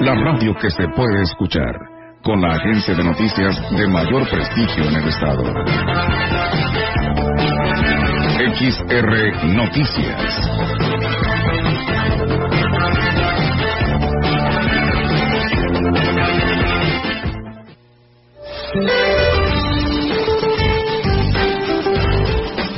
la radio que se puede escuchar, con la agencia de noticias de mayor prestigio en el estado. XR Noticias.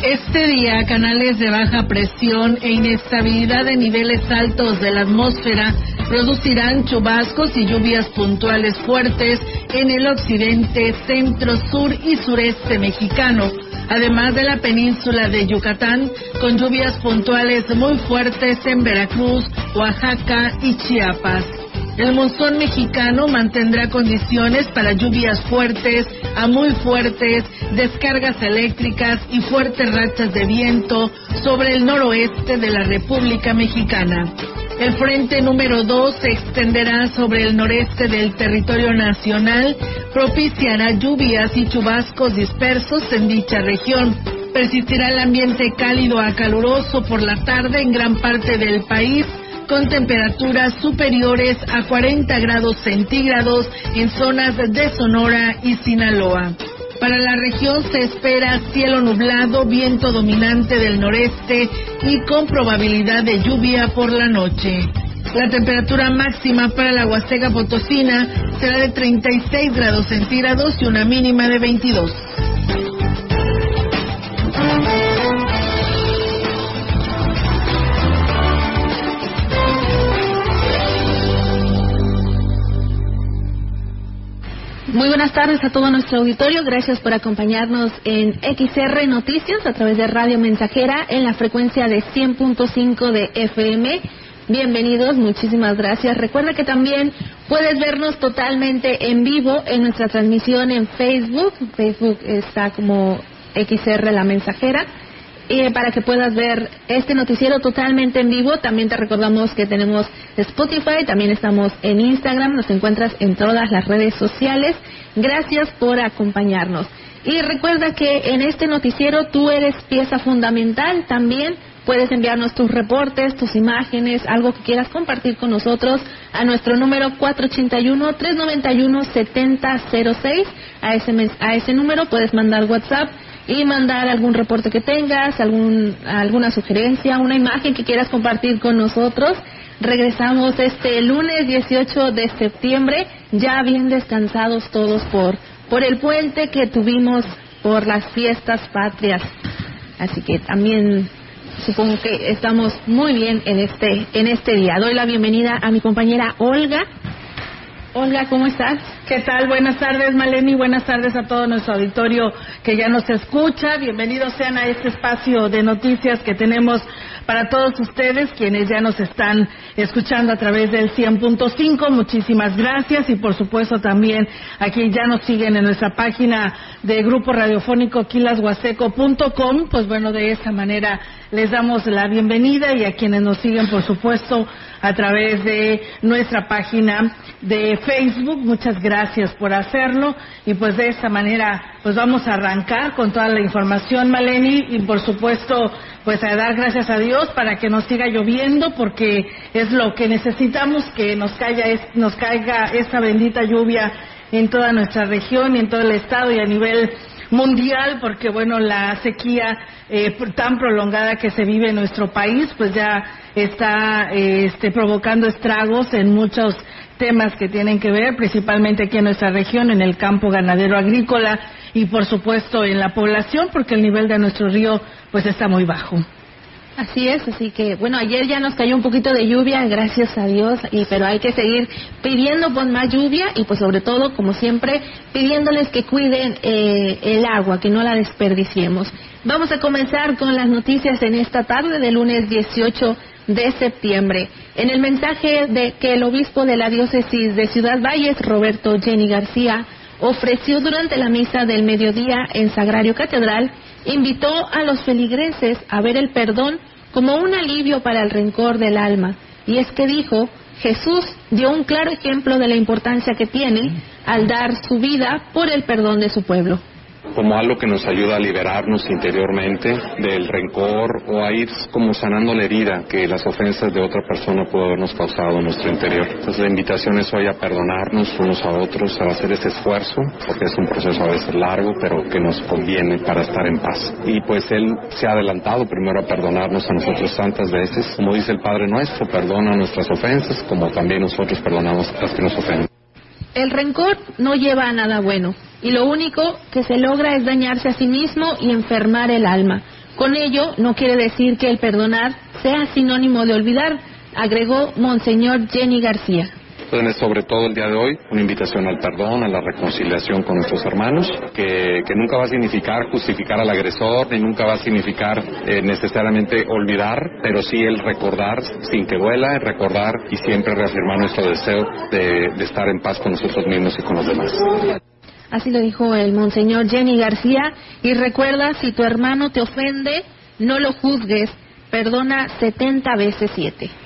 Este día, canales de baja presión e inestabilidad de niveles altos de la atmósfera producirán chubascos y lluvias puntuales fuertes en el occidente, centro, sur y sureste mexicano, además de la península de Yucatán, con lluvias puntuales muy fuertes en Veracruz, Oaxaca y Chiapas. El monzón mexicano mantendrá condiciones para lluvias fuertes a muy fuertes, descargas eléctricas y fuertes rachas de viento sobre el noroeste de la República Mexicana. El frente número 2 se extenderá sobre el noreste del territorio nacional, propiciará lluvias y chubascos dispersos en dicha región. Persistirá el ambiente cálido a caluroso por la tarde en gran parte del país, con temperaturas superiores a 40 grados centígrados en zonas de Sonora y Sinaloa. Para la región se espera cielo nublado, viento dominante del noreste y con probabilidad de lluvia por la noche. La temperatura máxima para la Huasteca Potosina será de 36 grados centígrados y una mínima de 22. Muy buenas tardes a todo nuestro auditorio. Gracias por acompañarnos en XR Noticias a través de Radio Mensajera en la frecuencia de 100.5 de FM. Bienvenidos, muchísimas gracias. Recuerda que también puedes vernos totalmente en vivo en nuestra transmisión en Facebook. Facebook está como XR La Mensajera y para que puedas ver este noticiero totalmente en vivo. También te recordamos que tenemos Spotify, también estamos en Instagram, nos encuentras en todas las redes sociales. Gracias por acompañarnos. Y recuerda que en este noticiero tú eres pieza fundamental también. Puedes enviarnos tus reportes, tus imágenes, algo que quieras compartir con nosotros a nuestro número 481-391-7006. A ese, a ese número puedes mandar WhatsApp y mandar algún reporte que tengas, algún, alguna sugerencia, una imagen que quieras compartir con nosotros. Regresamos este lunes 18 de septiembre, ya bien descansados todos por, por el puente que tuvimos por las fiestas patrias. Así que también supongo que estamos muy bien en este, en este día. Doy la bienvenida a mi compañera Olga. Olga, ¿cómo estás? ¿Qué tal? Buenas tardes, Maleni. Buenas tardes a todo nuestro auditorio que ya nos escucha. Bienvenidos sean a este espacio de noticias que tenemos para todos ustedes, quienes ya nos están escuchando a través del 100.5. Muchísimas gracias y, por supuesto, también a quienes ya nos siguen en nuestra página de Grupo Radiofónico quilashuaseco.com. Pues bueno, de esa manera les damos la bienvenida y a quienes nos siguen, por supuesto, a través de nuestra página de Facebook. Muchas gracias por hacerlo y pues de esta manera pues vamos a arrancar con toda la información, Maleni, y por supuesto pues a dar gracias a Dios para que nos siga lloviendo porque es lo que necesitamos que nos caiga, nos caiga esta bendita lluvia en toda nuestra región y en todo el estado y a nivel mundial porque bueno la sequía eh, tan prolongada que se vive en nuestro país pues ya está este, provocando estragos en muchos temas que tienen que ver principalmente aquí en nuestra región en el campo ganadero agrícola y por supuesto en la población porque el nivel de nuestro río pues está muy bajo Así es, así que bueno, ayer ya nos cayó un poquito de lluvia, gracias a Dios, y pero hay que seguir pidiendo por más lluvia y pues sobre todo, como siempre, pidiéndoles que cuiden eh, el agua, que no la desperdiciemos. Vamos a comenzar con las noticias en esta tarde de lunes 18 de septiembre. En el mensaje de que el obispo de la diócesis de Ciudad Valles, Roberto Jenny García, ofreció durante la misa del mediodía en Sagrario Catedral, invitó a los feligreses a ver el perdón como un alivio para el rencor del alma. Y es que dijo, Jesús dio un claro ejemplo de la importancia que tiene al dar su vida por el perdón de su pueblo como algo que nos ayuda a liberarnos interiormente del rencor o a ir como sanando la herida que las ofensas de otra persona pudo habernos causado en nuestro interior. Entonces la invitación es hoy a perdonarnos unos a otros, a hacer ese esfuerzo, porque es un proceso a veces largo, pero que nos conviene para estar en paz. Y pues Él se ha adelantado primero a perdonarnos a nosotros tantas veces, como dice el Padre nuestro, perdona nuestras ofensas, como también nosotros perdonamos a las que nos ofenden. El rencor no lleva a nada bueno y lo único que se logra es dañarse a sí mismo y enfermar el alma. Con ello no quiere decir que el perdonar sea sinónimo de olvidar, agregó Monseñor Jenny García. Entonces, sobre todo el día de hoy, una invitación al perdón, a la reconciliación con nuestros hermanos, que, nunca va a significar justificar al agresor, ni nunca va a significar eh, necesariamente olvidar, pero sí el recordar sin que duela, el recordar y siempre reafirmar nuestro deseo de, de estar en paz con nosotros mismos y con los demás. Así lo dijo el monseñor Jenny García. Y recuerda, si tu hermano te ofende, no lo juzgues, perdona 70 veces 7.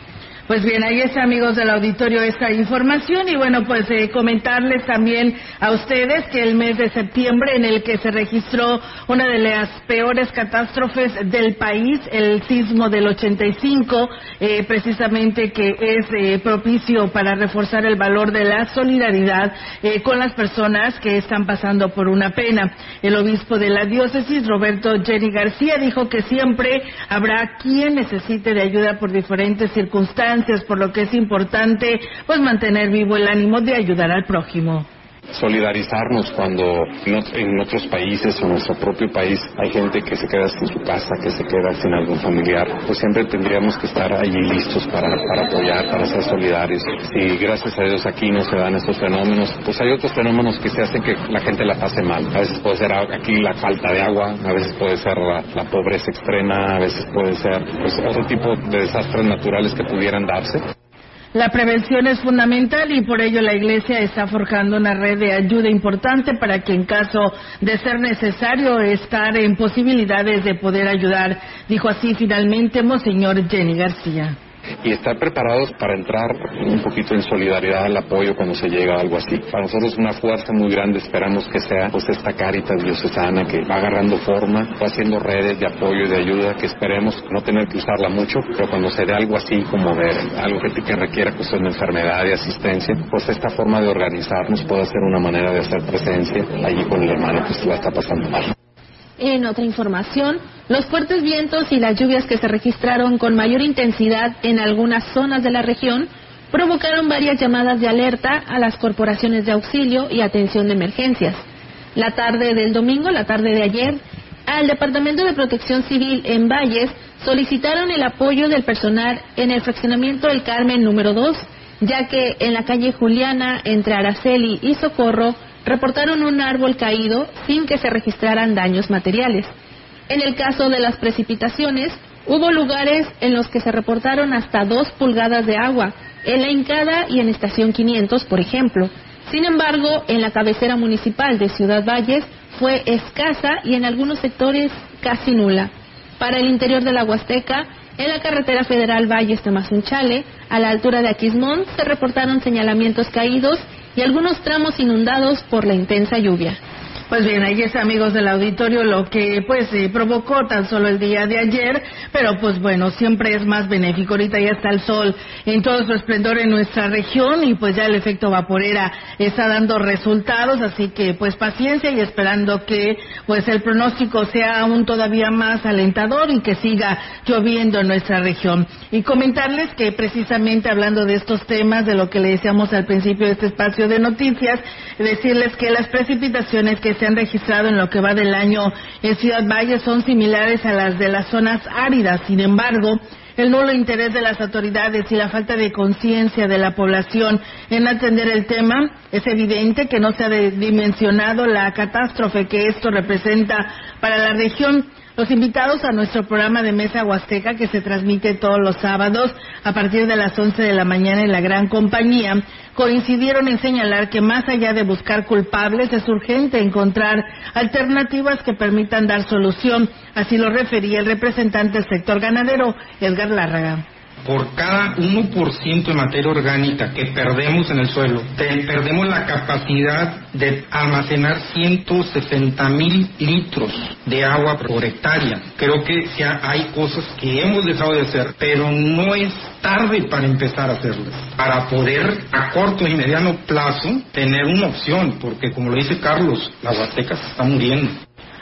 Pues bien, ahí está, amigos del auditorio, esta información. Y bueno, pues eh, comentarles también a ustedes que el mes de septiembre, en el que se registró una de las peores catástrofes del país, el sismo del 85, eh, precisamente que es eh, propicio para reforzar el valor de la solidaridad con las personas que están pasando por una pena. El obispo de la diócesis, Roberto Jenny García, dijo que siempre habrá quien necesite de ayuda por diferentes circunstancias por lo que es importante pues mantener vivo el ánimo de ayudar al prójimo solidarizarnos cuando en otros países o en nuestro propio país hay gente que se queda sin su casa, que se queda sin algún familiar, pues siempre tendríamos que estar allí listos para, para apoyar, para ser solidarios. Si gracias a Dios aquí no se dan estos fenómenos, pues hay otros fenómenos que se hacen que la gente la pase mal. A veces puede ser aquí la falta de agua, a veces puede ser la, pobreza extrema, a veces puede ser pues, otro tipo de desastres naturales que pudieran darse. La prevención es fundamental y por ello la Iglesia está forjando una red de ayuda importante para que en caso de ser necesario estar en posibilidades de poder ayudar, dijo así finalmente Monseñor Jenny García y estar preparados para entrar un poquito en solidaridad al apoyo cuando se llega a algo así. Para nosotros es una fuerza muy grande, esperamos que sea pues esta Caritas diocesana que va agarrando forma, va haciendo redes de apoyo y de ayuda que esperemos no tener que usarla mucho, pero cuando se dé algo así como ver algo que, que requiera cuestión de enfermedad y asistencia, pues esta forma de organizarnos puede ser una manera de hacer presencia allí con el hermano que se la está pasando mal. En otra información, los fuertes vientos y las lluvias que se registraron con mayor intensidad en algunas zonas de la región provocaron varias llamadas de alerta a las corporaciones de auxilio y atención de emergencias. La tarde del domingo, la tarde de ayer, al Departamento de Protección Civil en Valles solicitaron el apoyo del personal en el fraccionamiento del Carmen número 2, ya que en la calle Juliana, entre Araceli y Socorro, reportaron un árbol caído sin que se registraran daños materiales. En el caso de las precipitaciones, hubo lugares en los que se reportaron hasta dos pulgadas de agua, en la Incada y en Estación 500, por ejemplo. Sin embargo, en la cabecera municipal de Ciudad Valles fue escasa y en algunos sectores casi nula. Para el interior de la Huasteca, en la carretera federal Valles Tamazunchale, a la altura de Aquismón, se reportaron señalamientos caídos y algunos tramos inundados por la intensa lluvia. Pues bien, ahí está, amigos del auditorio, lo que pues provocó tan solo el día de ayer, pero pues bueno, siempre es más benéfico. Ahorita ya está el sol en todo su esplendor en nuestra región y pues ya el efecto vaporera está dando resultados, así que pues paciencia y esperando que pues el pronóstico sea aún todavía más alentador y que siga lloviendo en nuestra región. Y comentarles que precisamente hablando de estos temas, de lo que le decíamos al principio de este espacio de noticias, decirles que las precipitaciones que se han registrado en lo que va del año en Ciudad Valle son similares a las de las zonas áridas. Sin embargo, el nulo interés de las autoridades y la falta de conciencia de la población en atender el tema, es evidente que no se ha dimensionado la catástrofe que esto representa para la región. Los invitados a nuestro programa de Mesa Huasteca que se transmite todos los sábados a partir de las 11 de la mañana en la gran compañía coincidieron en señalar que más allá de buscar culpables es urgente encontrar alternativas que permitan dar solución. Así lo refería el representante del sector ganadero, Edgar Lárraga por cada 1% de materia orgánica que perdemos en el suelo, perdemos la capacidad de almacenar 160 mil litros de agua por hectárea. Creo que ya hay cosas que hemos dejado de hacer, pero no es tarde para empezar a hacerlas, para poder a corto y mediano plazo tener una opción, porque como lo dice Carlos, la Huasteca se está muriendo.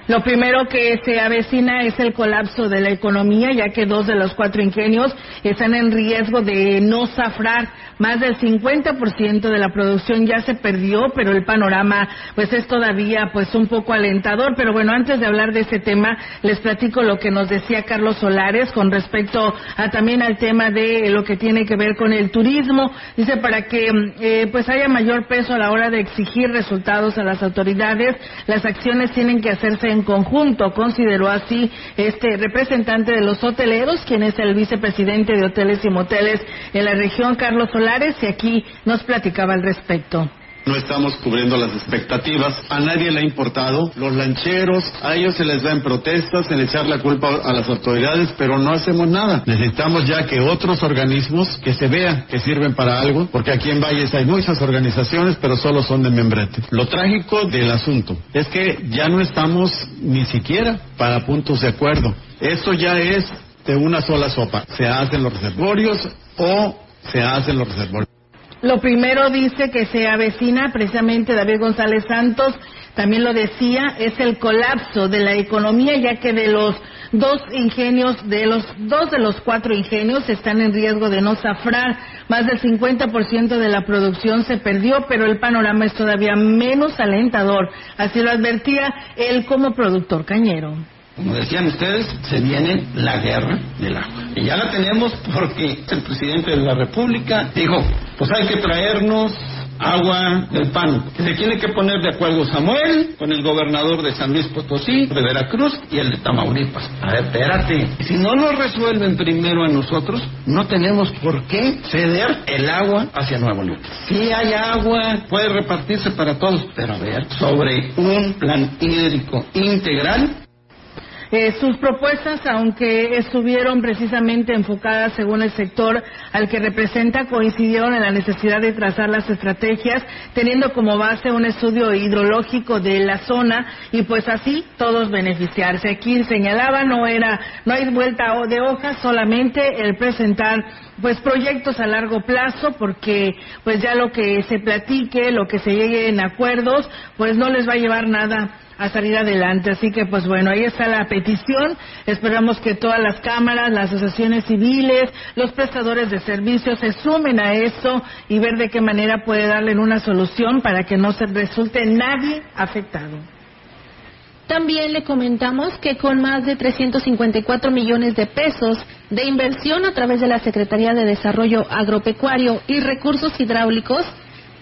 Lo primero que se avecina es el colapso de la economía, ya que dos de los cuatro ingenios están en riesgo de no zafrar. Más del 50% de la producción ya se perdió, pero el panorama pues es todavía pues un poco alentador. Pero bueno, antes de hablar de ese tema, les platico lo que nos decía Carlos Solares con respecto a también al tema de lo que tiene que ver con el turismo. Dice para que eh, pues haya mayor peso a la hora de exigir resultados a las autoridades, las acciones tienen que hacerse en en conjunto, consideró así este representante de los hoteleros, quien es el vicepresidente de hoteles y moteles en la región, Carlos Solares, y aquí nos platicaba al respecto no estamos cubriendo las expectativas. A nadie le ha importado. Los lancheros, a ellos se les da en protestas, en echar la culpa a las autoridades, pero no hacemos nada. Necesitamos ya que otros organismos que se vean que sirven para algo, porque aquí en Valles hay muchas organizaciones, pero solo son de membrete. Lo trágico del asunto es que ya no estamos ni siquiera para puntos de acuerdo. Esto ya es de una sola sopa. Se hacen los reservorios o se hacen los reservorios. Lo primero dice que se avecina precisamente David González Santos, también lo decía, es el colapso de la economía, ya que de los dos ingenios, de los dos de los cuatro ingenios están en riesgo de no zafrar. Más del 50% de la producción se perdió, pero el panorama es todavía menos alentador. Así lo advertía él como productor cañero. Como decían ustedes, se viene la guerra del agua. Y ya la tenemos porque el presidente de la República dijo, pues hay que traernos agua del pan. Se tiene que poner de acuerdo Samuel con el gobernador de San Luis Potosí, de Veracruz y el de Tamaulipas. A ver, espérate. Si no nos resuelven primero a nosotros, no tenemos por qué ceder el agua hacia Nuevo León. Si hay agua, puede repartirse para todos, pero a ver, sobre un plan hídrico integral eh, sus propuestas, aunque estuvieron precisamente enfocadas según el sector al que representa, coincidieron en la necesidad de trazar las estrategias, teniendo como base un estudio hidrológico de la zona y pues así todos beneficiarse. Aquí señalaba no era, no hay vuelta de hoja, solamente el presentar pues proyectos a largo plazo porque pues ya lo que se platique, lo que se llegue en acuerdos, pues no les va a llevar nada a salir adelante. Así que, pues bueno, ahí está la petición. Esperamos que todas las cámaras, las asociaciones civiles, los prestadores de servicios se sumen a esto y ver de qué manera puede darle una solución para que no se resulte nadie afectado. También le comentamos que con más de 354 millones de pesos de inversión a través de la Secretaría de Desarrollo Agropecuario y Recursos Hidráulicos,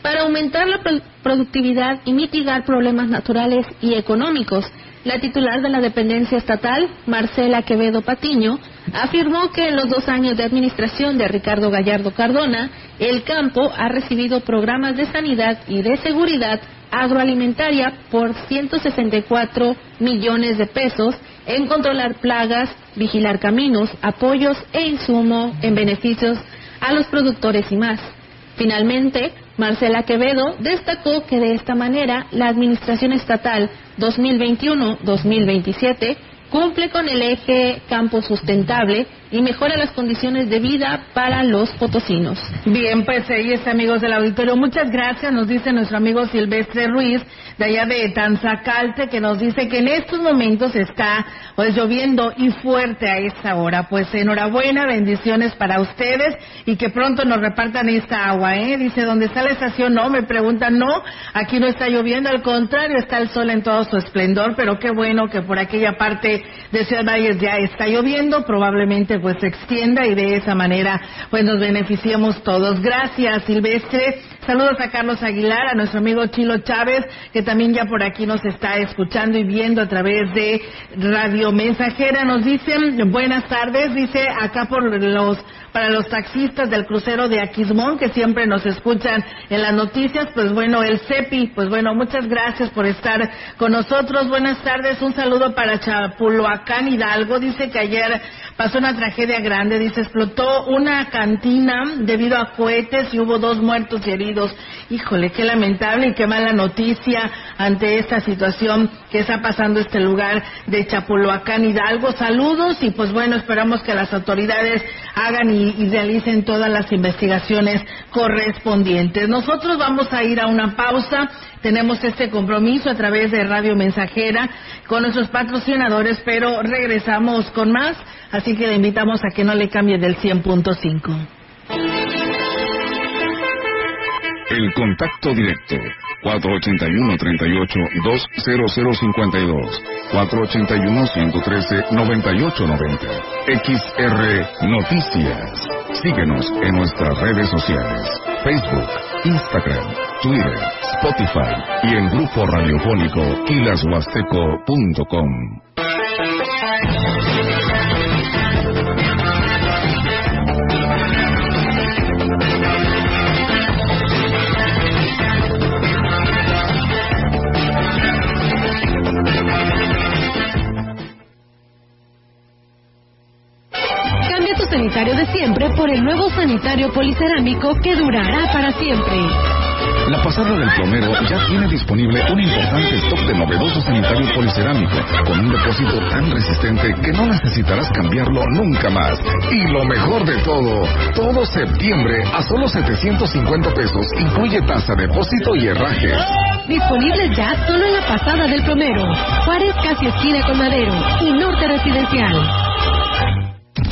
para aumentar la productividad y mitigar problemas naturales y económicos. La titular de la dependencia estatal, Marcela Quevedo Patiño, afirmó que en los dos años de administración de Ricardo Gallardo Cardona, el campo ha recibido programas de sanidad y de seguridad agroalimentaria por 164 millones de pesos en controlar plagas, vigilar caminos, apoyos e insumo en beneficios a los productores y más. Finalmente, Marcela Quevedo destacó que de esta manera la Administración Estatal 2021-2027 cumple con el eje campo sustentable y mejora las condiciones de vida para los potosinos. Bien, pues ahí está, amigos del auditorio. Muchas gracias, nos dice nuestro amigo Silvestre Ruiz, de allá de Tanzacalte, que nos dice que en estos momentos está pues lloviendo y fuerte a esta hora. Pues enhorabuena, bendiciones para ustedes y que pronto nos repartan esta agua, ¿eh? Dice, ¿dónde está la estación? No, me preguntan, no, aquí no está lloviendo, al contrario, está el sol en todo su esplendor, pero qué bueno que por aquella parte de Ciudad Valles ya está lloviendo, probablemente pues se extienda y de esa manera pues nos beneficiemos todos. Gracias, Silvestre. Saludos a Carlos Aguilar, a nuestro amigo Chilo Chávez, que también ya por aquí nos está escuchando y viendo a través de Radio Mensajera. Nos dicen, buenas tardes, dice acá por los para los taxistas del crucero de Aquismón que siempre nos escuchan en las noticias, pues bueno, el CEPI, pues bueno, muchas gracias por estar con nosotros. Buenas tardes, un saludo para Chapulhuacán Hidalgo, dice que ayer pasó una tragedia grande, dice, explotó una cantina debido a cohetes y hubo dos muertos y heridos. Híjole, qué lamentable y qué mala noticia ante esta situación que está pasando este lugar de Chapulhuacán Hidalgo. Saludos y pues bueno, esperamos que las autoridades hagan y, realicen todas las investigaciones correspondientes. Nosotros vamos a ir a una pausa. Tenemos este compromiso a través de Radio Mensajera con nuestros patrocinadores, pero regresamos con más, así que le invitamos a que no le cambie del 100.5. El contacto directo 481-38-20052 481-113-9890 XR Noticias. Síguenos en nuestras redes sociales, Facebook, Instagram, Twitter, Spotify y el grupo radiofónico quilashuasteco.com. siempre por el nuevo sanitario policerámico que durará para siempre. La pasada del plomero ya tiene disponible un importante stock de novedoso sanitario policerámico con un depósito tan resistente que no necesitarás cambiarlo nunca más. Y lo mejor de todo, todo septiembre a solo 750 pesos incluye tasa, depósito y herraje. Disponible ya solo en la pasada del plomero, Juárez casi esquina con Madero y Norte Residencial.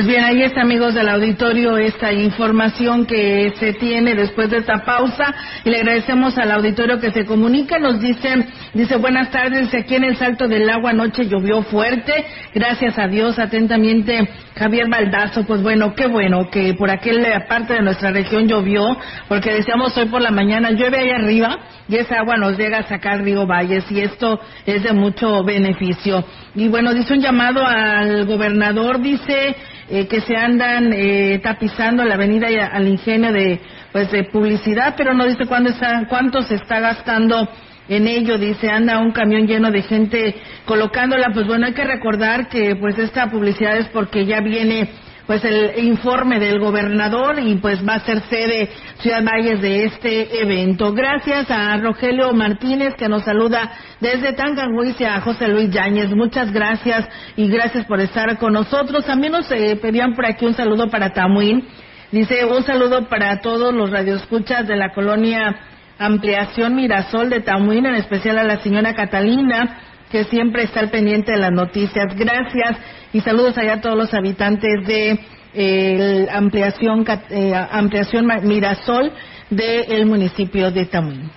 Pues bien, ahí está, amigos del auditorio, esta información que se tiene después de esta pausa y le agradecemos al auditorio que se comunica. Nos dice, dice, buenas tardes, aquí en el Salto del Agua anoche llovió fuerte. Gracias a Dios, atentamente, Javier Baldazo. Pues bueno, qué bueno que por aquella parte de nuestra región llovió, porque decíamos hoy por la mañana, llueve ahí arriba y esa agua nos llega a sacar Río Valles y esto es de mucho beneficio. Y bueno, dice un llamado al gobernador, dice, eh, que se andan eh, tapizando la avenida al ingenio de pues de publicidad, pero no dice cuándo está, cuánto se está gastando en ello, dice, anda un camión lleno de gente colocándola, pues bueno, hay que recordar que pues esta publicidad es porque ya viene pues el informe del gobernador y pues va a ser sede Ciudad Valles de este evento. Gracias a Rogelio Martínez que nos saluda desde Tancanguis y a José Luis Yáñez. Muchas gracias y gracias por estar con nosotros. También nos eh, pedían por aquí un saludo para Tamuín. Dice un saludo para todos los radioescuchas de la colonia Ampliación Mirasol de Tamuín, en especial a la señora Catalina que siempre está al pendiente de las noticias. Gracias y saludos allá a todos los habitantes de eh, ampliación, eh, ampliación Mirasol del municipio de Tamuín.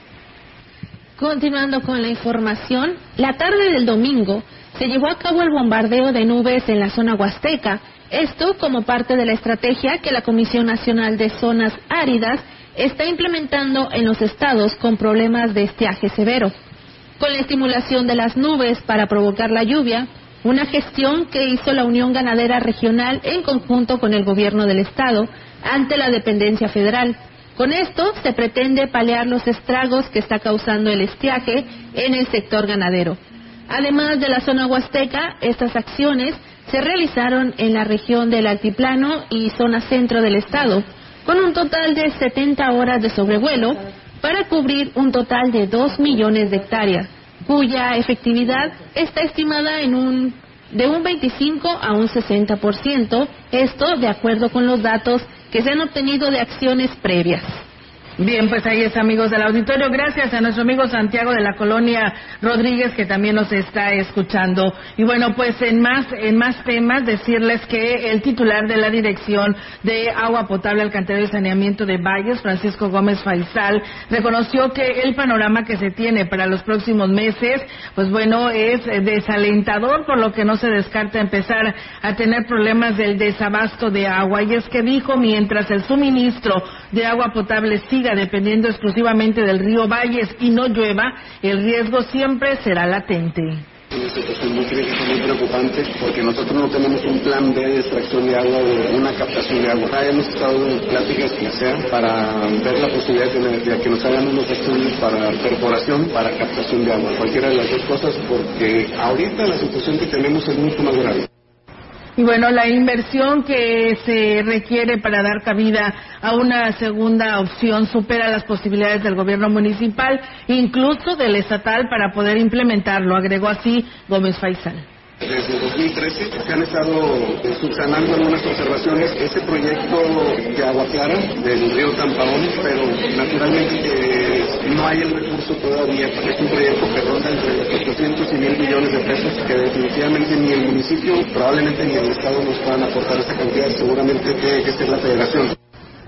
Continuando con la información, la tarde del domingo se llevó a cabo el bombardeo de nubes en la zona huasteca, esto como parte de la estrategia que la Comisión Nacional de Zonas Áridas está implementando en los estados con problemas de estiaje severo con la estimulación de las nubes para provocar la lluvia, una gestión que hizo la Unión Ganadera Regional en conjunto con el Gobierno del Estado ante la dependencia federal. Con esto se pretende paliar los estragos que está causando el estiaje en el sector ganadero. Además de la zona huasteca, estas acciones se realizaron en la región del Altiplano y zona centro del estado, con un total de 70 horas de sobrevuelo para cubrir un total de 2 millones de hectáreas, cuya efectividad está estimada en un de un 25 a un 60%, esto de acuerdo con los datos que se han obtenido de acciones previas. Bien, pues ahí es, amigos del auditorio. Gracias a nuestro amigo Santiago de la colonia Rodríguez que también nos está escuchando. Y bueno, pues en más en más temas decirles que el titular de la Dirección de Agua Potable, Alcantarillado y Saneamiento de Valles, Francisco Gómez Faisal, reconoció que el panorama que se tiene para los próximos meses, pues bueno, es desalentador, por lo que no se descarta empezar a tener problemas del desabasto de agua. Y es que dijo, mientras el suministro de agua potable sigue dependiendo exclusivamente del río Valles y no llueva, el riesgo siempre será latente una situación muy preocupante, porque nosotros no tenemos un plan B de extracción de agua o una captación de agua. Hemos estado en pláticas que sea para ver la posibilidad de, que nos hagan unos estudios para perforación, para captación de agua. Cualquiera de las dos cosas, porque ahorita la situación que tenemos es mucho más grave. Y bueno, la inversión que se requiere para dar cabida a una segunda opción supera las posibilidades del gobierno municipal, incluso del estatal, para poder implementarlo, agregó así Gómez Faisal desde 2013 se han estado eh, subsanando algunas observaciones ese proyecto de Agua Clara del río Tampaón, pero naturalmente no hay el recurso todavía. Es un proyecto que ronda entre 800 y 1000 millones de pesos que definitivamente ni el municipio, probablemente ni el Estado nos puedan aportar esa cantidad, seguramente que ser la federación.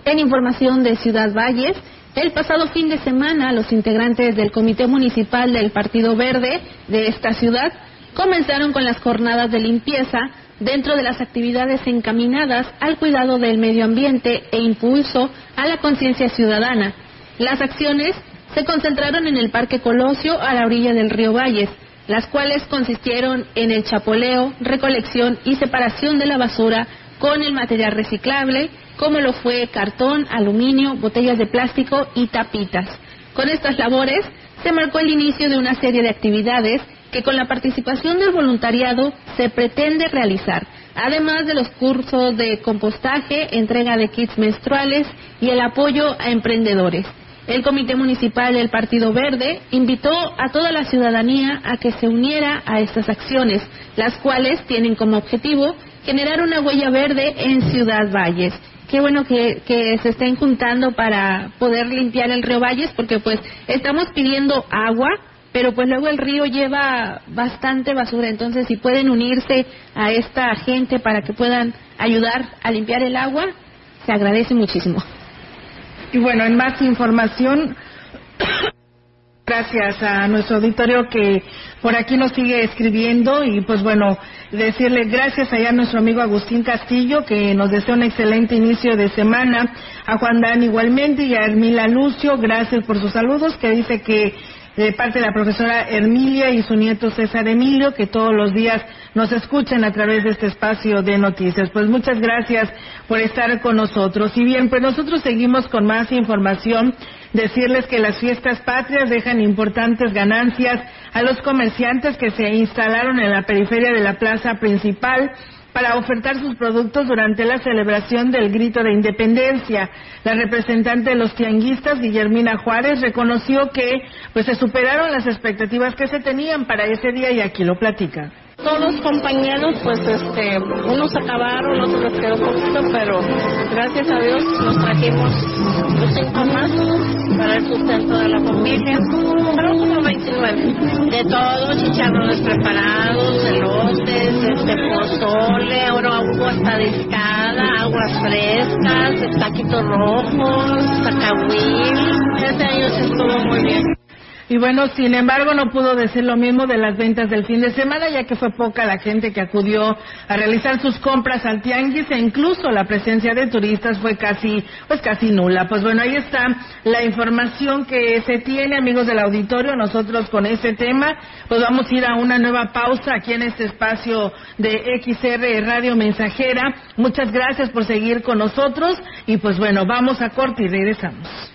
En información de Ciudad Valles, el pasado fin de semana, los integrantes del Comité Municipal del Partido Verde de esta ciudad comenzaron con las jornadas de limpieza dentro de las actividades encaminadas al cuidado del medio ambiente e impulso a la conciencia ciudadana. Las acciones se concentraron en el Parque Colosio a la orilla del río Valles, las cuales consistieron en el chapoleo, recolección y separación de la basura con el material reciclable, como lo fue cartón, aluminio, botellas de plástico y tapitas. Con estas labores se marcó el inicio de una serie de actividades que con la participación del voluntariado se pretende realizar, además de los cursos de compostaje, entrega de kits menstruales y el apoyo a emprendedores. El Comité Municipal del Partido Verde invitó a toda la ciudadanía a que se uniera a estas acciones, las cuales tienen como objetivo generar una huella verde en Ciudad Valles. Qué bueno que, se estén juntando para poder limpiar el río Valles, porque pues estamos pidiendo agua, pero pues luego el río lleva bastante basura, entonces si pueden unirse a esta gente para que puedan ayudar a limpiar el agua, se agradece muchísimo. Y bueno, en más información, gracias a nuestro auditorio que por aquí nos sigue escribiendo y pues bueno, decirle gracias allá a nuestro amigo Agustín Castillo que nos desea un excelente inicio de semana, a Juan Dan igualmente y a Hermila Lucio, gracias por sus saludos, que dice que de parte de la profesora Hermilia y su nieto César Emilio, que todos los días nos escuchan a través de este espacio de noticias. Pues muchas gracias por estar con nosotros. Y bien, pues nosotros seguimos con más información. Decirles que las fiestas patrias dejan importantes ganancias a los comerciantes que se instalaron en la periferia de la plaza principal para ofertar sus productos durante la celebración del grito de independencia. La representante de los tianguistas, Guillermina Juárez, reconoció que pues se superaron las expectativas que se tenían para ese día y aquí lo platica. Todos los compañeros, pues, este, unos acabaron, otros les quedó poquito, pero gracias a Dios nos trajimos los cinco más para el sustento de la familia. Pero como 29. De todo, chicharrones preparados, elotes, este, pozole, ahora hubo hasta discada, aguas frescas, taquitos rojos, tacahuil. Este año se estuvo muy bien. Y bueno, sin embargo, no pudo decir lo mismo de las ventas del fin de semana, ya que fue poca la gente que acudió a realizar sus compras al tianguis e incluso la presencia de turistas fue casi, pues casi nula. Pues bueno, ahí está la información que se tiene, amigos del auditorio. Nosotros con este tema, pues vamos a ir a una nueva pausa aquí en este espacio de XR Radio Mensajera. Muchas gracias por seguir con nosotros y pues bueno, vamos a corte y regresamos.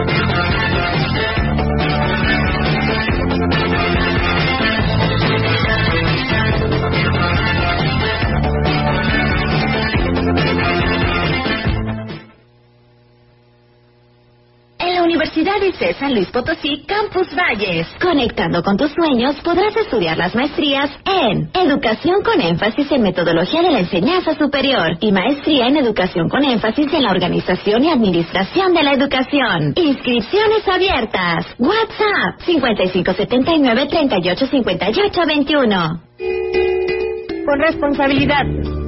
En la Universidad ICE San Luis Potosí, Campus Valles. Conectando con tus sueños, podrás estudiar las maestrías en Educación con énfasis en metodología de la enseñanza superior y maestría en Educación con énfasis en la organización y administración de la educación. Inscripciones abiertas. WhatsApp 5579 385821. Con responsabilidad,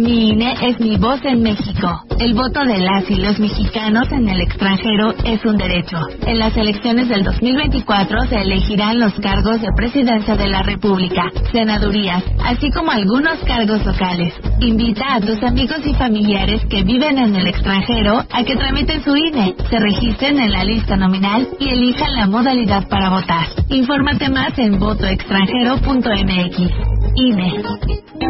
Mi INE es mi voz en México. El voto de las y los mexicanos en el extranjero es un derecho. En las elecciones del 2024 se elegirán los cargos de presidencia de la República, senadurías, así como algunos cargos locales. Invita a tus amigos y familiares que viven en el extranjero a que tramiten su INE, se registren en la lista nominal y elijan la modalidad para votar. Infórmate más en votoextranjero.mx. INE.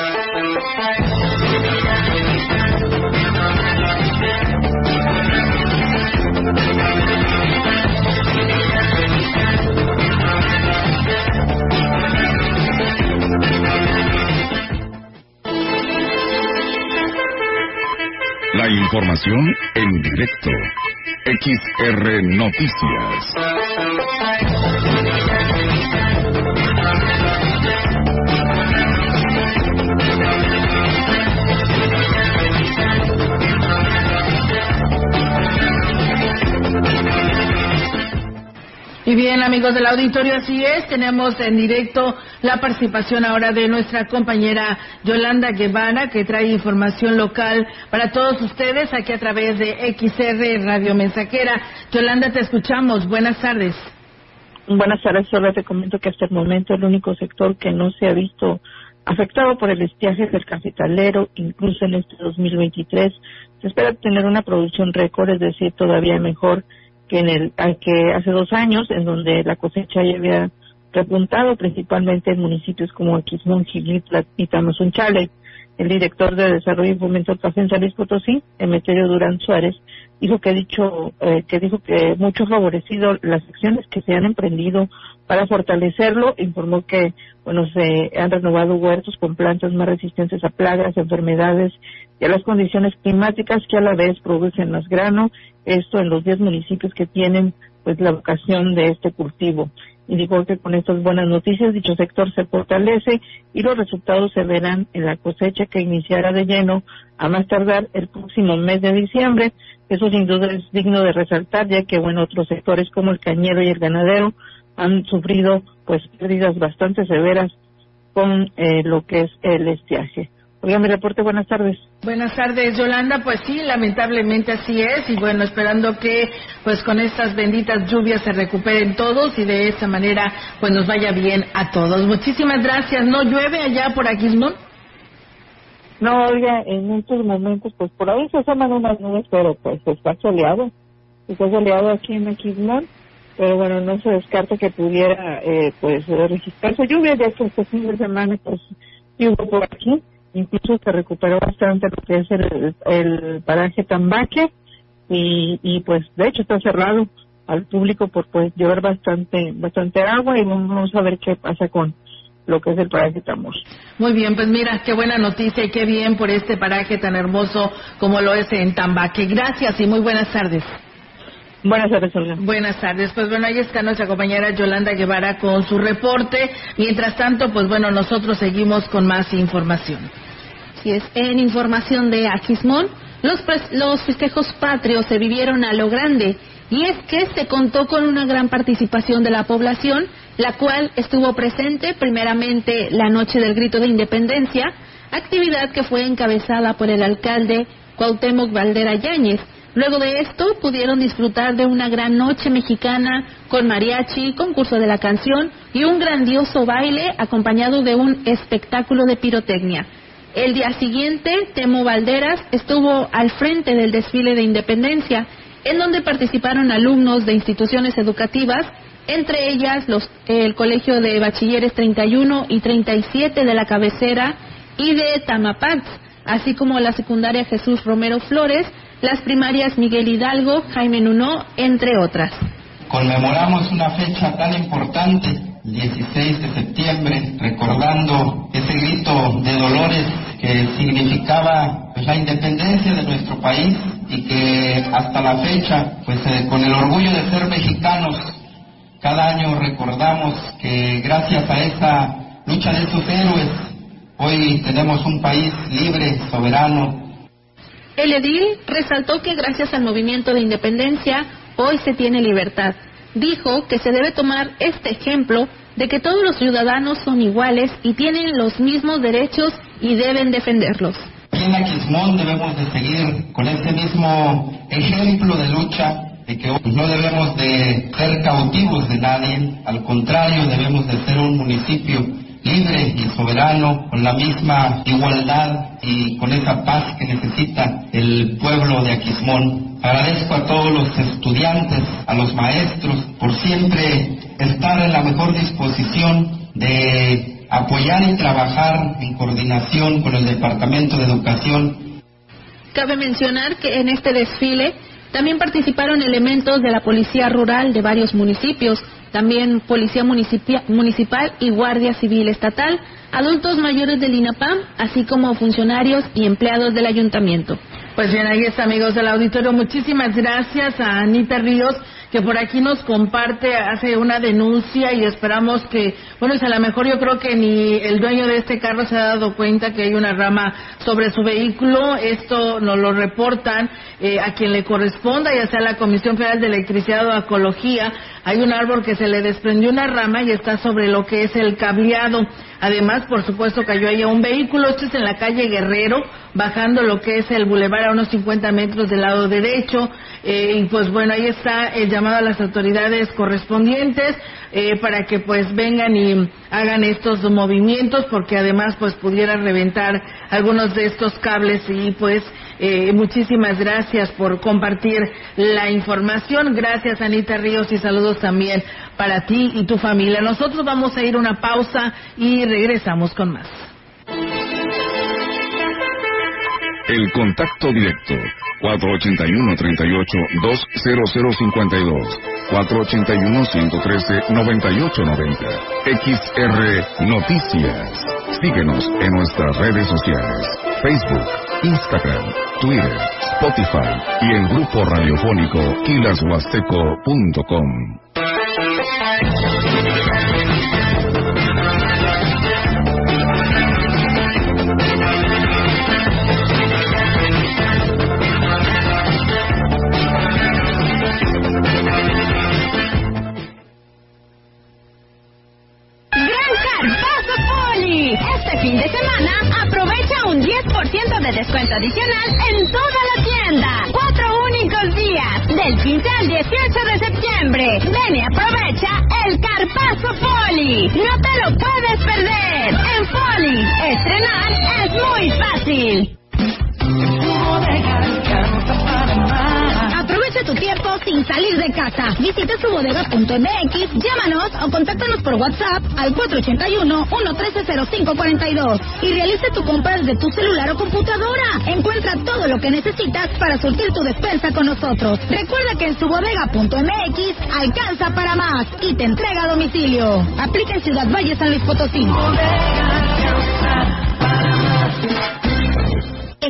Información en directo. XR Noticias. Y bien, amigos del auditorio, así es. Tenemos en directo la participación ahora de nuestra compañera Yolanda Guevara, que trae información local para todos ustedes aquí a través de XR Radio Mensajera. Yolanda, te escuchamos. Buenas tardes. Buenas tardes. Solo te comento que hasta el momento el único sector que no se ha visto afectado por el estiaje del cafetalero, incluso en este 2023, se espera tener una producción récord, es decir, todavía mejor que en el que hace dos años, en donde la cosecha ya había repuntado principalmente en municipios como Aquismón, Gilitla y Tamazunchale. El director de Desarrollo y Fomento del Café en San Luis Potosí, Emeterio Durán Suárez, dijo que dicho eh, que dijo que mucho favorecido las acciones que se han emprendido para fortalecerlo. Informó que bueno se han renovado huertos con plantas más resistentes a plagas, enfermedades y a las condiciones climáticas que a la vez producen más grano. Esto en los 10 municipios que tienen pues la vocación de este cultivo. Y dijo que con estas buenas noticias dicho sector se fortalece y los resultados se verán en la cosecha que iniciará de lleno a más tardar el próximo mes de diciembre. Eso sin duda es digno de resaltar ya que bueno otros sectores como el cañero y el ganadero han sufrido pues pérdidas bastante severas con eh, lo que es el estiaje. Oiga, mi reporte, buenas tardes. Buenas tardes, Yolanda. Pues sí, lamentablemente así es. Y bueno, esperando que pues con estas benditas lluvias se recuperen todos y de esa manera pues nos vaya bien a todos. Muchísimas gracias. ¿No llueve allá por Aquismón? No, oiga, en estos momentos pues por ahí se asoman unas nubes, pero pues está soleado. Está soleado aquí en Aquismón. Pero bueno, no se descarta que pudiera eh, pues registrarse lluvia, ya que este fin de semana pues hubo por aquí incluso se recuperó bastante lo que es el, paraje Tambaque y, y pues de hecho está cerrado al público por pues llover bastante bastante agua y vamos a ver qué pasa con lo que es el paraje Tambor. Muy bien, pues mira, qué buena noticia y qué bien por este paraje tan hermoso como lo es en Tambaque. Gracias y muy buenas tardes. Buenas tardes, Olga. Buenas tardes. Pues bueno, ahí está nuestra compañera Yolanda Guevara con su reporte. Mientras tanto, pues bueno, nosotros seguimos con más información. Si es, en información de Aquismón, los, los festejos patrios se vivieron a lo grande y es que se contó con una gran participación de la población, la cual estuvo presente primeramente la noche del grito de independencia, actividad que fue encabezada por el alcalde Cuauhtémoc Valdera Yáñez, Luego de esto pudieron disfrutar de una gran noche mexicana con mariachi, concurso de la canción y un grandioso baile acompañado de un espectáculo de pirotecnia. El día siguiente, Temo Valderas estuvo al frente del desfile de independencia, en donde participaron alumnos de instituciones educativas, entre ellas los, el Colegio de Bachilleres 31 y 37 de la cabecera y de Tamapax, así como la secundaria Jesús Romero Flores, las primarias Miguel Hidalgo, Jaime Nuno, entre otras. Conmemoramos una fecha tan importante, el 16 de septiembre, recordando ese grito de dolores que significaba pues, la independencia de nuestro país y que hasta la fecha, pues eh, con el orgullo de ser mexicanos, cada año recordamos que gracias a esa lucha de estos héroes, hoy tenemos un país libre, soberano, el edil resaltó que gracias al movimiento de independencia hoy se tiene libertad. Dijo que se debe tomar este ejemplo de que todos los ciudadanos son iguales y tienen los mismos derechos y deben defenderlos. En Aquismón debemos de seguir con este mismo ejemplo de lucha de que no debemos de ser cautivos de nadie, al contrario debemos de ser un municipio libre y soberano, con la misma igualdad y con esa paz que necesita el pueblo de Aquismón. Agradezco a todos los estudiantes, a los maestros, por siempre estar en la mejor disposición de apoyar y trabajar en coordinación con el Departamento de Educación. Cabe mencionar que en este desfile también participaron elementos de la Policía Rural de varios municipios, también Policía Municipal y Guardia Civil Estatal, adultos mayores del INAPAM, así como funcionarios y empleados del ayuntamiento. Pues bien, ahí está, amigos del auditorio. Muchísimas gracias a Anita Ríos que por aquí nos comparte, hace una denuncia y esperamos que, bueno, a lo mejor yo creo que ni el dueño de este carro se ha dado cuenta que hay una rama sobre su vehículo. Esto nos lo reportan eh, a quien le corresponda, ya sea la Comisión Federal de Electricidad o Ecología. Hay un árbol que se le desprendió una rama y está sobre lo que es el cableado. Además, por supuesto, cayó ahí un vehículo. Esto es en la calle Guerrero, bajando lo que es el bulevar a unos 50 metros del lado derecho. Eh, y pues bueno, ahí está el llamado a las autoridades correspondientes eh, para que pues vengan y hagan estos movimientos, porque además pues pudiera reventar algunos de estos cables y pues eh, muchísimas gracias por compartir la información. Gracias, Anita Ríos, y saludos también para ti y tu familia. Nosotros vamos a ir a una pausa y regresamos con más. El contacto directo 481-38-20052 481-113-9890 XR Noticias. Síguenos en nuestras redes sociales, Facebook, Instagram, Twitter, Spotify y en grupo radiofónico kilashuasteco.com. casa. Visita su bodega.mx, llámanos o contáctanos por WhatsApp al 481-113-0542 y realice tu compra desde tu celular o computadora. Encuentra todo lo que necesitas para surtir tu despensa con nosotros. Recuerda que en su bodega.mx alcanza para más y te entrega a domicilio. Aplica en Ciudad Valle, San Luis Potosí.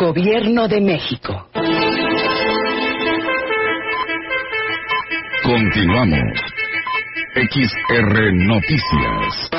Gobierno de México. Continuamos. XR Noticias.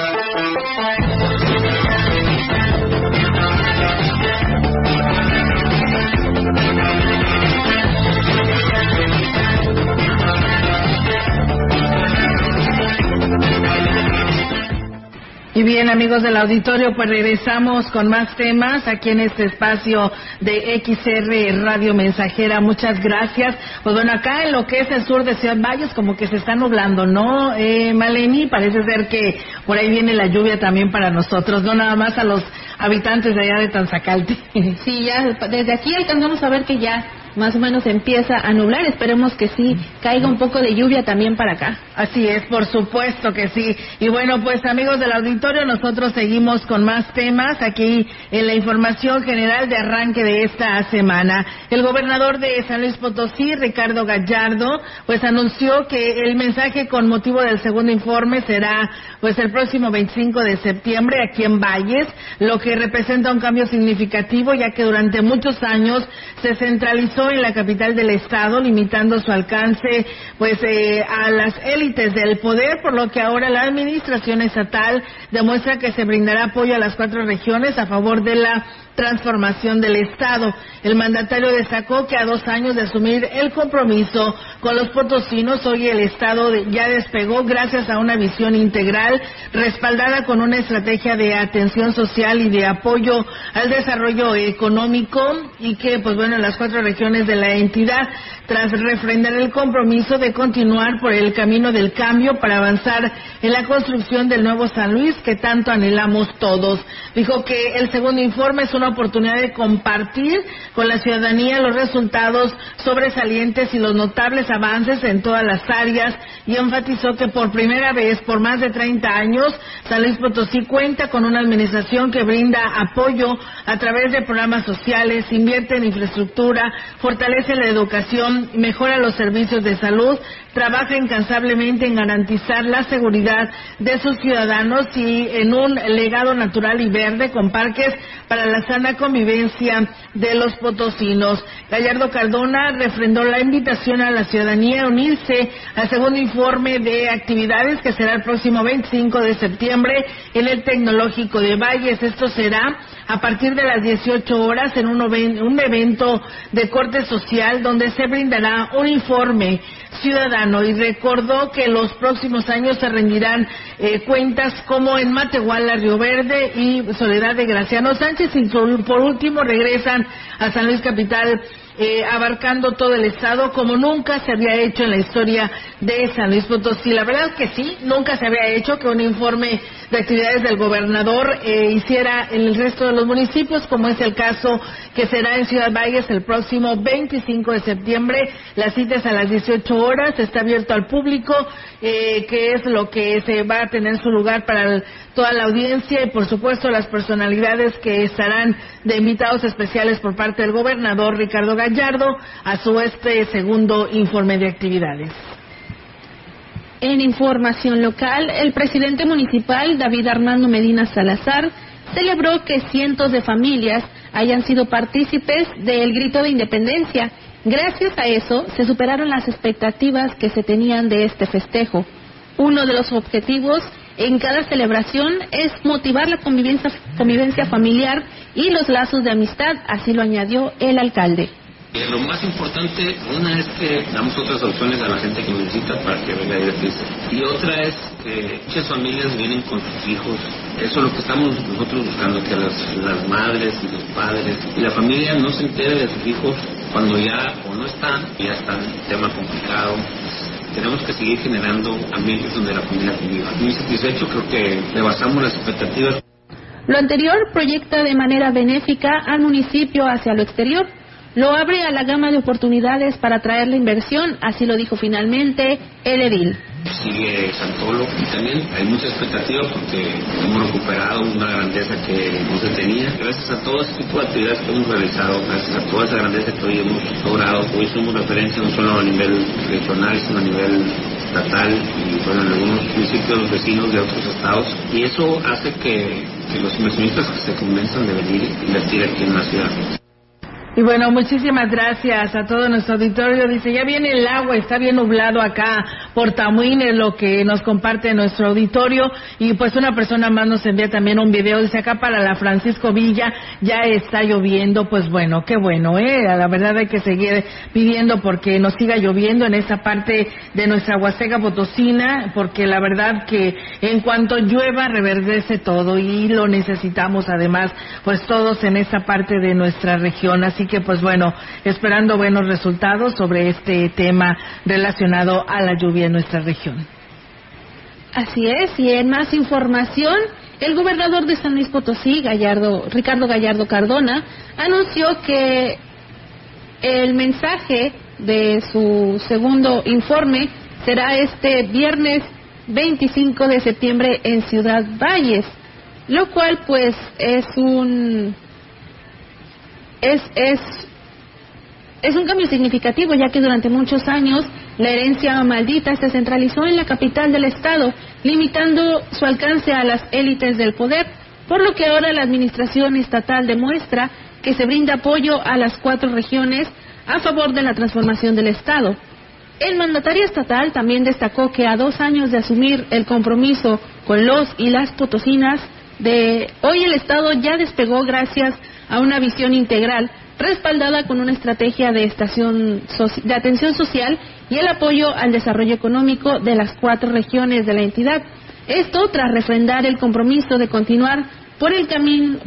Bien, amigos del auditorio, pues regresamos con más temas aquí en este espacio de XR Radio Mensajera. Muchas gracias. Pues bueno, acá en lo que es el sur de Ciudad Valles, como que se está nublando, ¿no, eh, Maleni? Parece ser que por ahí viene la lluvia también para nosotros, no nada más a los habitantes de allá de Tanzacalte. Sí, ya desde aquí alcanzamos a ver que ya más o menos empieza a nublar. Esperemos que sí caiga un poco de lluvia también para acá. Así es, por supuesto que sí. Y bueno, pues amigos del auditorio, nosotros seguimos con más temas aquí en la información general de arranque de esta semana. El gobernador de San Luis Potosí, Ricardo Gallardo, pues anunció que el mensaje con motivo del segundo informe será pues el próximo 25 de septiembre aquí en Valles, lo que representa un cambio significativo ya que durante muchos años se centralizó en la capital del estado, limitando su alcance pues eh, a las élites del poder, por lo que ahora la administración estatal demuestra que se brindará apoyo a las cuatro regiones a favor de la transformación del Estado. El mandatario destacó que a dos años de asumir el compromiso con los potosinos, hoy el Estado ya despegó gracias a una visión integral respaldada con una estrategia de atención social y de apoyo al desarrollo económico y que, pues bueno, las cuatro regiones de la entidad, tras refrendar el compromiso de continuar por el camino del cambio para avanzar en la construcción del nuevo San Luis que tanto anhelamos todos. Dijo que el segundo informe es una oportunidad de compartir con la ciudadanía los resultados sobresalientes y los notables avances en todas las áreas. Y enfatizó que por primera vez por más de 30 años San Luis Potosí cuenta con una administración que brinda apoyo a través de programas sociales, invierte en infraestructura, fortalece la educación, mejora los servicios de salud, trabaja incansablemente en garantizar la seguridad de sus ciudadanos y en un legado natural y verde con parques para la sana convivencia de los potosinos. Gallardo Cardona refrendó la invitación a la ciudadanía a unirse al segundo informe de actividades que será el próximo 25 de septiembre en el Tecnológico de Valles. Esto será a partir de las 18 horas en un, evento de corte social donde se brindará un informe ciudadano y recordó que los próximos años se rendirán eh, cuentas como en Matehuala, Río Verde y Soledad de Graciano Sánchez y por último regresan a San Luis Capital eh, abarcando todo el estado como nunca se había hecho en la historia de San Luis Potosí. La verdad es que sí, nunca se había hecho que un informe de actividades del gobernador eh, hiciera en el resto de los municipios, como es el caso que será en Ciudad Valles el próximo 25 de septiembre. La cita es a las 18 horas, está abierto al público, eh, que es lo que se va a tener su lugar para toda la audiencia y, por supuesto, las personalidades que estarán de invitados especiales por parte del gobernador Ricardo Gallardo a su este segundo informe de actividades. En información local, el presidente municipal David Armando Medina Salazar celebró que cientos de familias hayan sido partícipes del grito de independencia. Gracias a eso se superaron las expectativas que se tenían de este festejo. Uno de los objetivos en cada celebración es motivar la convivencia, convivencia familiar y los lazos de amistad, así lo añadió el alcalde. Eh, lo más importante, una es que damos otras opciones a la gente que necesita para que venga a divertirse. Y otra es que muchas familias vienen con sus hijos. Eso es lo que estamos nosotros buscando, que las, las madres y los padres y la familia no se entere de sus hijos cuando ya o no están, ya están tema complicado. Tenemos que seguir generando ambientes donde la familia conviva. Muy satisfecho, creo que rebasamos las expectativas. Lo anterior proyecta de manera benéfica al municipio hacia lo exterior lo abre a la gama de oportunidades para atraer la inversión, así lo dijo finalmente el edil. Sigue Santolo y también hay mucha expectativa porque hemos recuperado una grandeza que no se tenía. Gracias a todo este tipo de actividades que hemos realizado, gracias a toda esa grandeza que hoy hemos logrado, hoy somos referencia no solo a nivel regional, sino a nivel estatal y bueno, en algunos municipios vecinos de otros estados. Y eso hace que, que los inversionistas se convenzan de venir a invertir aquí en la ciudad. Y bueno, muchísimas gracias a todo nuestro auditorio. Dice, ya viene el agua, está bien nublado acá por Tamuín, es lo que nos comparte nuestro auditorio. Y pues una persona más nos envía también un video, dice acá para la Francisco Villa, ya está lloviendo, pues bueno, qué bueno, ¿eh? La verdad hay que seguir pidiendo porque nos siga lloviendo en esa parte de nuestra Huasteca Potosina, porque la verdad que en cuanto llueva reverdece todo y lo necesitamos además, pues todos en esa parte de nuestra región. Así que, pues bueno, esperando buenos resultados sobre este tema relacionado a la lluvia en nuestra región. Así es, y en más información, el gobernador de San Luis Potosí, Gallardo, Ricardo Gallardo Cardona, anunció que el mensaje de su segundo informe será este viernes 25 de septiembre en Ciudad Valles, lo cual pues es un es es es un cambio significativo ya que durante muchos años la herencia maldita se centralizó en la capital del estado, limitando su alcance a las élites del poder, por lo que ahora la administración estatal demuestra que se brinda apoyo a las cuatro regiones a favor de la transformación del estado. El mandatario estatal también destacó que a dos años de asumir el compromiso con los y las potosinas, de hoy el Estado ya despegó gracias a una visión integral respaldada con una estrategia de, estación, de atención social y el apoyo al desarrollo económico de las cuatro regiones de la entidad. Esto tras refrendar el compromiso de continuar por el,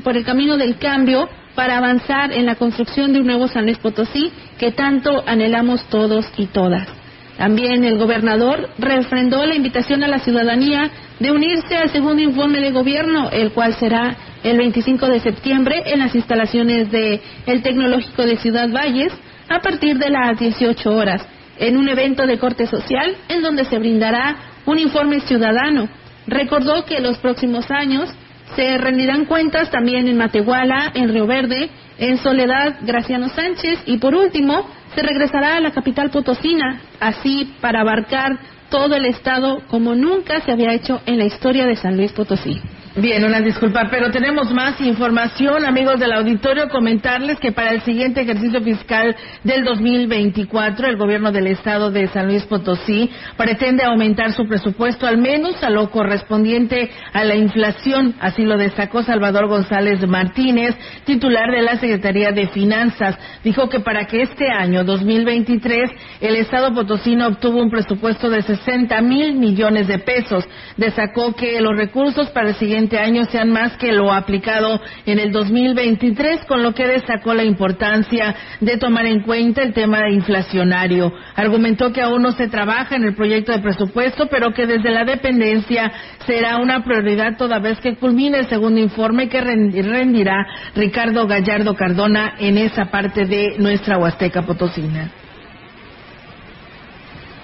por el camino del cambio para avanzar en la construcción de un nuevo San Luis Potosí que tanto anhelamos todos y todas. También el gobernador refrendó la invitación a la ciudadanía de unirse al segundo informe de gobierno, el cual será el 25 de septiembre en las instalaciones del el Tecnológico de Ciudad Valles a partir de las 18 horas, en un evento de corte social en donde se brindará un informe ciudadano. Recordó que los próximos años se rendirán cuentas también en Matehuala, en Río Verde, en Soledad Graciano Sánchez y por último se regresará a la capital potosina, así para abarcar todo el estado como nunca se había hecho en la historia de San Luis Potosí. Bien, una disculpa, pero tenemos más información, amigos del auditorio, comentarles que para el siguiente ejercicio fiscal del 2024, el gobierno del estado de San Luis Potosí pretende aumentar su presupuesto al menos a lo correspondiente a la inflación, así lo destacó Salvador González Martínez, titular de la Secretaría de Finanzas. Dijo que para que este año 2023 el estado potosino obtuvo un presupuesto de 60 mil millones de pesos. Destacó que los recursos para el siguiente año sean más que lo aplicado en el 2023, con lo que destacó la importancia de tomar en cuenta el tema inflacionario. Argumentó que aún no se trabaja en el proyecto de presupuesto, pero que desde la dependencia será una prioridad toda vez que culmine el segundo informe que rendirá Ricardo Gallardo Cardona en esa parte de nuestra Huasteca Potosina.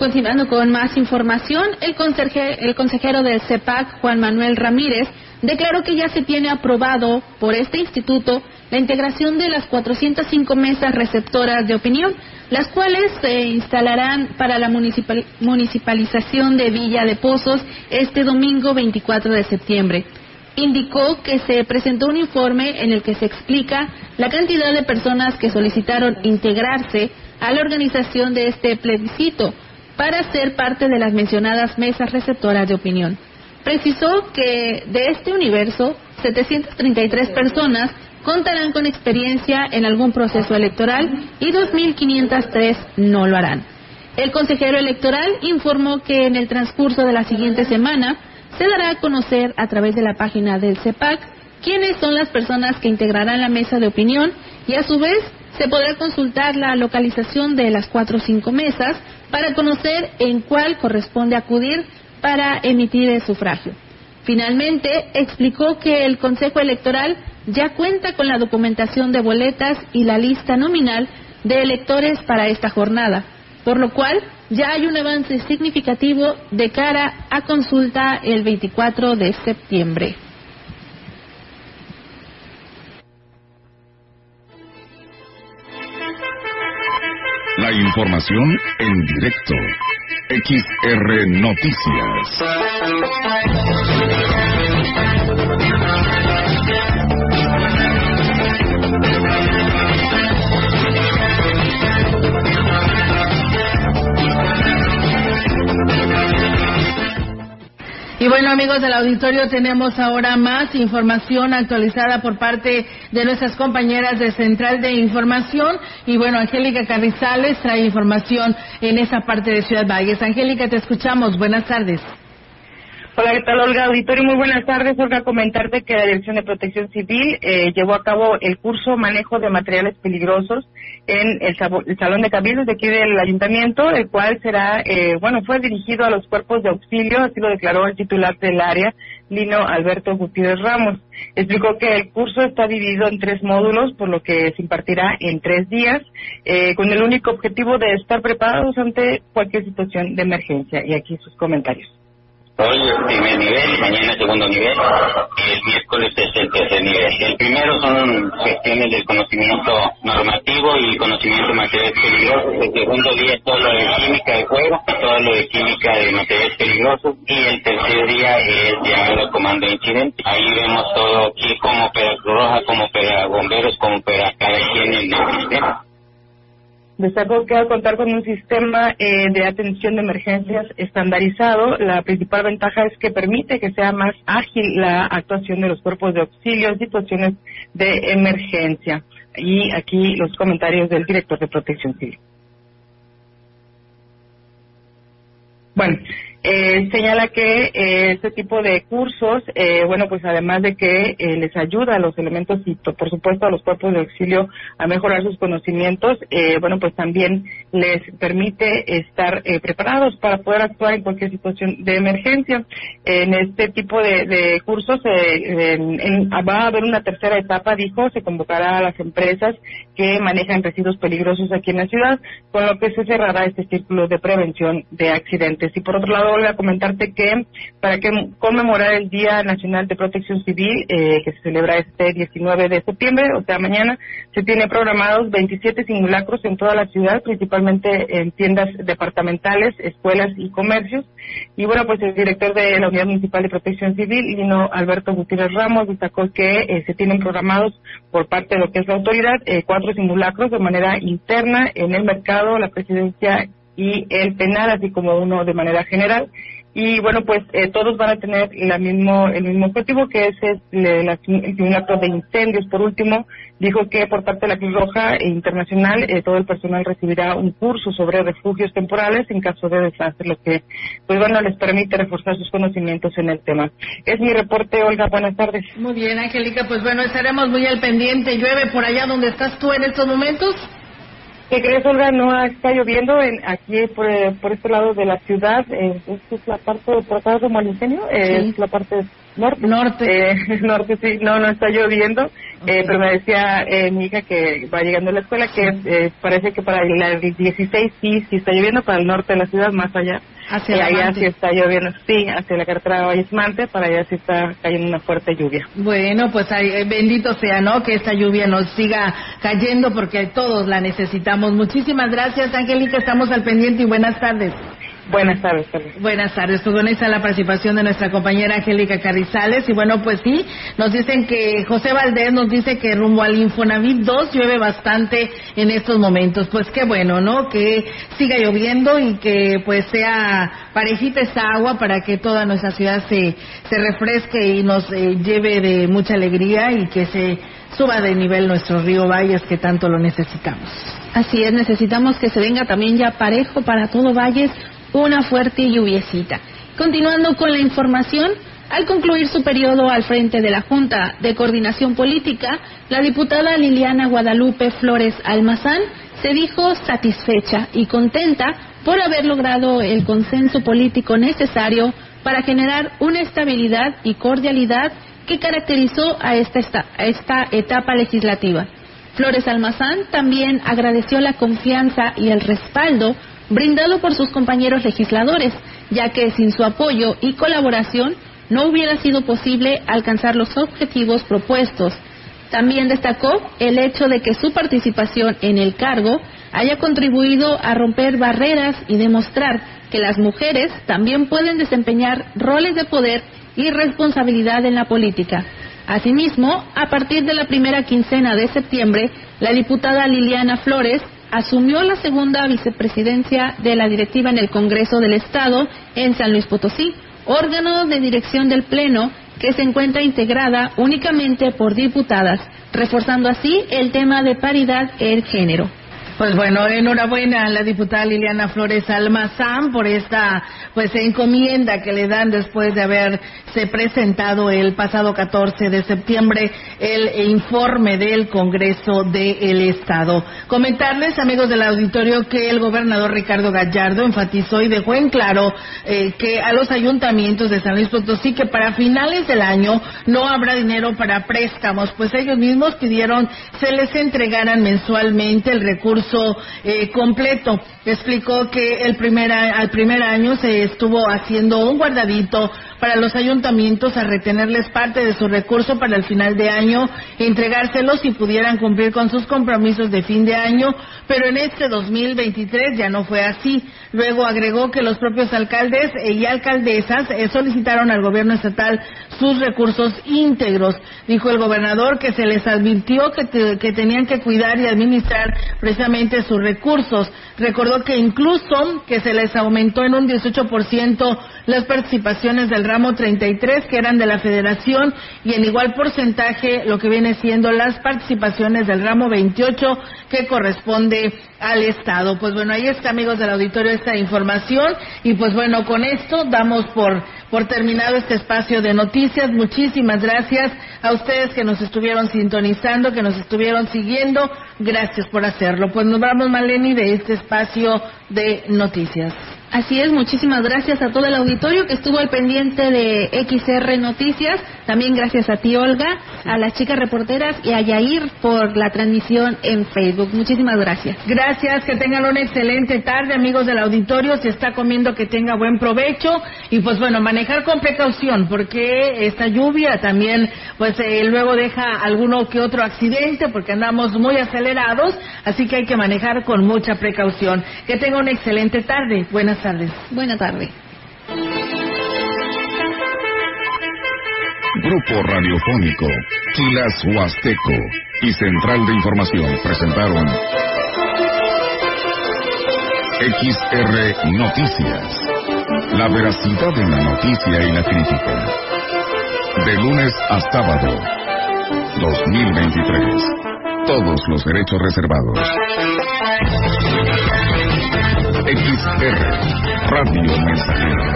Continuando con más información, el, el consejero del CEPAC, Juan Manuel Ramírez, declaró que ya se tiene aprobado por este instituto la integración de las 405 mesas receptoras de opinión, las cuales se instalarán para la municipalización de Villa de Pozos este domingo 24 de septiembre. Indicó que se presentó un informe en el que se explica la cantidad de personas que solicitaron integrarse a la organización de este plebiscito para ser parte de las mencionadas mesas receptoras de opinión precisó que de este universo, 733 personas contarán con experiencia en algún proceso electoral y 2.503 no lo harán. El consejero electoral informó que en el transcurso de la siguiente semana se dará a conocer a través de la página del CEPAC quiénes son las personas que integrarán la mesa de opinión y a su vez se podrá consultar la localización de las cuatro o cinco mesas para conocer en cuál corresponde acudir para emitir el sufragio. Finalmente, explicó que el Consejo Electoral ya cuenta con la documentación de boletas y la lista nominal de electores para esta jornada, por lo cual ya hay un avance significativo de cara a consulta el 24 de septiembre. La información en directo XR Noticias. Y bueno, amigos del auditorio, tenemos ahora más información actualizada por parte de nuestras compañeras de Central de Información. Y bueno, Angélica Carrizales trae información en esa parte de Ciudad Valles. Angélica, te escuchamos. Buenas tardes. Hola, ¿qué tal, Olga? Auditorio, muy buenas tardes. Olga, comentarte que la Dirección de Protección Civil eh, llevó a cabo el curso Manejo de Materiales Peligrosos en el, Salón de Cabildos de aquí del Ayuntamiento, el cual será, eh, bueno, fue dirigido a los cuerpos de auxilio, así lo declaró el titular del área, Lino Alberto Gutiérrez Ramos. Explicó que el curso está dividido en tres módulos, por lo que se impartirá en tres días, eh, con el único objetivo de estar preparados ante cualquier situación de emergencia. Y aquí sus comentarios. Hoy el primer nivel, mañana segundo nivel, el miércoles es el tercer nivel. El primero son gestiones del conocimiento normativo y conocimiento de materiales peligrosos. El segundo día es todo lo de química de juego, todo lo de química de materiales peligrosos. Y el tercer día es ya el comando de incidente. Ahí vemos todo aquí cómo opera Roja, cómo opera bomberos, cómo opera cada quien en el sistema. Destacó que al contar con un sistema eh, de atención de emergencias estandarizado, la principal ventaja es que permite que sea más ágil la actuación de los cuerpos de auxilio en situaciones de emergencia. Y aquí los comentarios del director de Protección Civil. Bueno, eh, señala que eh, este tipo de cursos, eh, bueno, pues además de que eh, les ayuda a los elementos y por supuesto a los cuerpos de auxilio a mejorar sus conocimientos, eh, bueno, pues también les permite estar preparados para poder actuar en cualquier situación de emergencia. En este tipo de, cursos en, va a haber una tercera etapa, dijo, se convocará a las empresas que manejan residuos peligrosos aquí en la ciudad, con lo que se cerrará este círculo de prevención de accidentes. Y por otro lado, a comentarte que para que conmemorar el Día Nacional de Protección Civil, eh, que se celebra este 19 de septiembre, o sea, mañana, se tiene programados 27 simulacros en toda la ciudad, principalmente en tiendas departamentales, escuelas y comercios. Y bueno, pues el director de la Unidad Municipal de Protección Civil, Lino Alberto Gutiérrez Ramos, destacó que eh, se tienen programados por parte de lo que es la autoridad eh, cuatro simulacros de manera interna en el mercado, la presidencia y el penal, así como uno de manera general. Y bueno, pues eh, todos van a tener la mismo, el mismo objetivo, que es el, el, simulacro de incendios. Por último, dijo que por parte de la Cruz Roja e Internacional, eh, todo el personal recibirá un curso sobre refugios temporales en caso de desastre, lo que, pues bueno, les permite reforzar sus conocimientos en el tema. Es mi reporte, Olga. Buenas tardes. Muy bien, Angélica. Pues bueno, estaremos muy al pendiente. ¿Llueve por allá donde estás tú en estos momentos? ¿Qué crees, Olga? No está lloviendo en, aquí por, por este lado de la ciudad. Eh, esta es la parte por acá de Molingenio, eh, es la parte norte. Norte. Eh, norte, sí. No, no está lloviendo. Eh, pero me decía eh, mi hija que va llegando a la escuela que eh, parece que para el 16 sí, sí está lloviendo, para el norte de la ciudad, más allá. Hacia y allá sí está lloviendo, sí, hacia la carretera Vallesmante, para allá sí está cayendo una fuerte lluvia. Bueno, pues ay, bendito sea, ¿no? Que esta lluvia nos siga cayendo porque todos la necesitamos. Muchísimas gracias, Angélica, estamos al pendiente y buenas tardes. Buenas tardes, Buenas tardes. Pues bueno, la participación de nuestra compañera Angélica Carrizales. Y bueno, pues sí, nos dicen que José Valdés nos dice que rumbo al Infonavit 2 llueve bastante en estos momentos. Pues qué bueno, ¿no? Que siga lloviendo y que pues sea parejita esta agua para que toda nuestra ciudad se, se refresque y nos eh, lleve de mucha alegría y que se suba de nivel nuestro río Valles que tanto lo necesitamos. Así es, necesitamos que se venga también ya parejo para todo Valles una fuerte lluviecita. Continuando con la información, al concluir su periodo al frente de la Junta de Coordinación Política, la diputada Liliana Guadalupe Flores Almazán se dijo satisfecha y contenta por haber logrado el consenso político necesario para generar una estabilidad y cordialidad que caracterizó a esta, a esta etapa legislativa. Flores Almazán también agradeció la confianza y el respaldo brindado por sus compañeros legisladores, ya que sin su apoyo y colaboración no hubiera sido posible alcanzar los objetivos propuestos. También destacó el hecho de que su participación en el cargo haya contribuido a romper barreras y demostrar que las mujeres también pueden desempeñar roles de poder y responsabilidad en la política. Asimismo, a partir de la primera quincena de septiembre, la diputada Liliana Flores asumió la segunda vicepresidencia de la directiva en el Congreso del Estado en San Luis Potosí, órgano de dirección del Pleno que se encuentra integrada únicamente por diputadas, reforzando así el tema de paridad en género. Pues bueno, enhorabuena a la diputada Liliana Flores Almazán por esta pues encomienda que le dan después de haberse presentado el pasado 14 de septiembre el informe del Congreso del Estado. Comentarles, amigos del auditorio, que el gobernador Ricardo Gallardo enfatizó y dejó en claro eh, que a los ayuntamientos de San Luis Potosí que para finales del año no habrá dinero para préstamos, pues ellos mismos pidieron se les entregaran mensualmente el recurso eh, completo. Explicó que el primer, al primer año se estuvo haciendo un guardadito para los ayuntamientos a retenerles parte de su recurso para el final de año, entregárselos si pudieran cumplir con sus compromisos de fin de año, pero en este 2023 ya no fue así. Luego agregó que los propios alcaldes y alcaldesas eh, solicitaron al gobierno estatal sus recursos íntegros. Dijo el gobernador que se les advirtió que, que tenían que cuidar y administrar precisamente sus recursos. Recordó que incluso que se les aumentó en un 18% las participaciones del ramo 33 que eran de la federación y en igual porcentaje lo que viene siendo las participaciones del ramo 28 que corresponde al Estado. Pues bueno, ahí está amigos del auditorio esta información y pues bueno, con esto damos por, por terminado este espacio de noticias. Muchísimas gracias a ustedes que nos estuvieron sintonizando, que nos estuvieron siguiendo. Gracias por hacerlo. Pues nos vamos, Maleni, de este espacio de noticias. Así es, muchísimas gracias a todo el auditorio que estuvo al pendiente de XR Noticias. También gracias a ti, Olga, a las chicas reporteras y a Yair por la transmisión en Facebook. Muchísimas gracias. Gracias, que tengan una excelente tarde, amigos del auditorio. Se está comiendo, que tenga buen provecho. Y pues bueno, manejar con precaución, porque esta lluvia también, pues eh, luego deja alguno que otro accidente, porque andamos muy acelerados. Así que hay que manejar con mucha precaución. Que tenga una excelente tarde. Buenas tardes. Buenas tardes. Grupo Radiofónico, Quilas Huasteco y Central de Información presentaron XR Noticias. La veracidad en la noticia y la crítica. De lunes a sábado, 2023. Todos los derechos reservados. XR Radio Mensajera.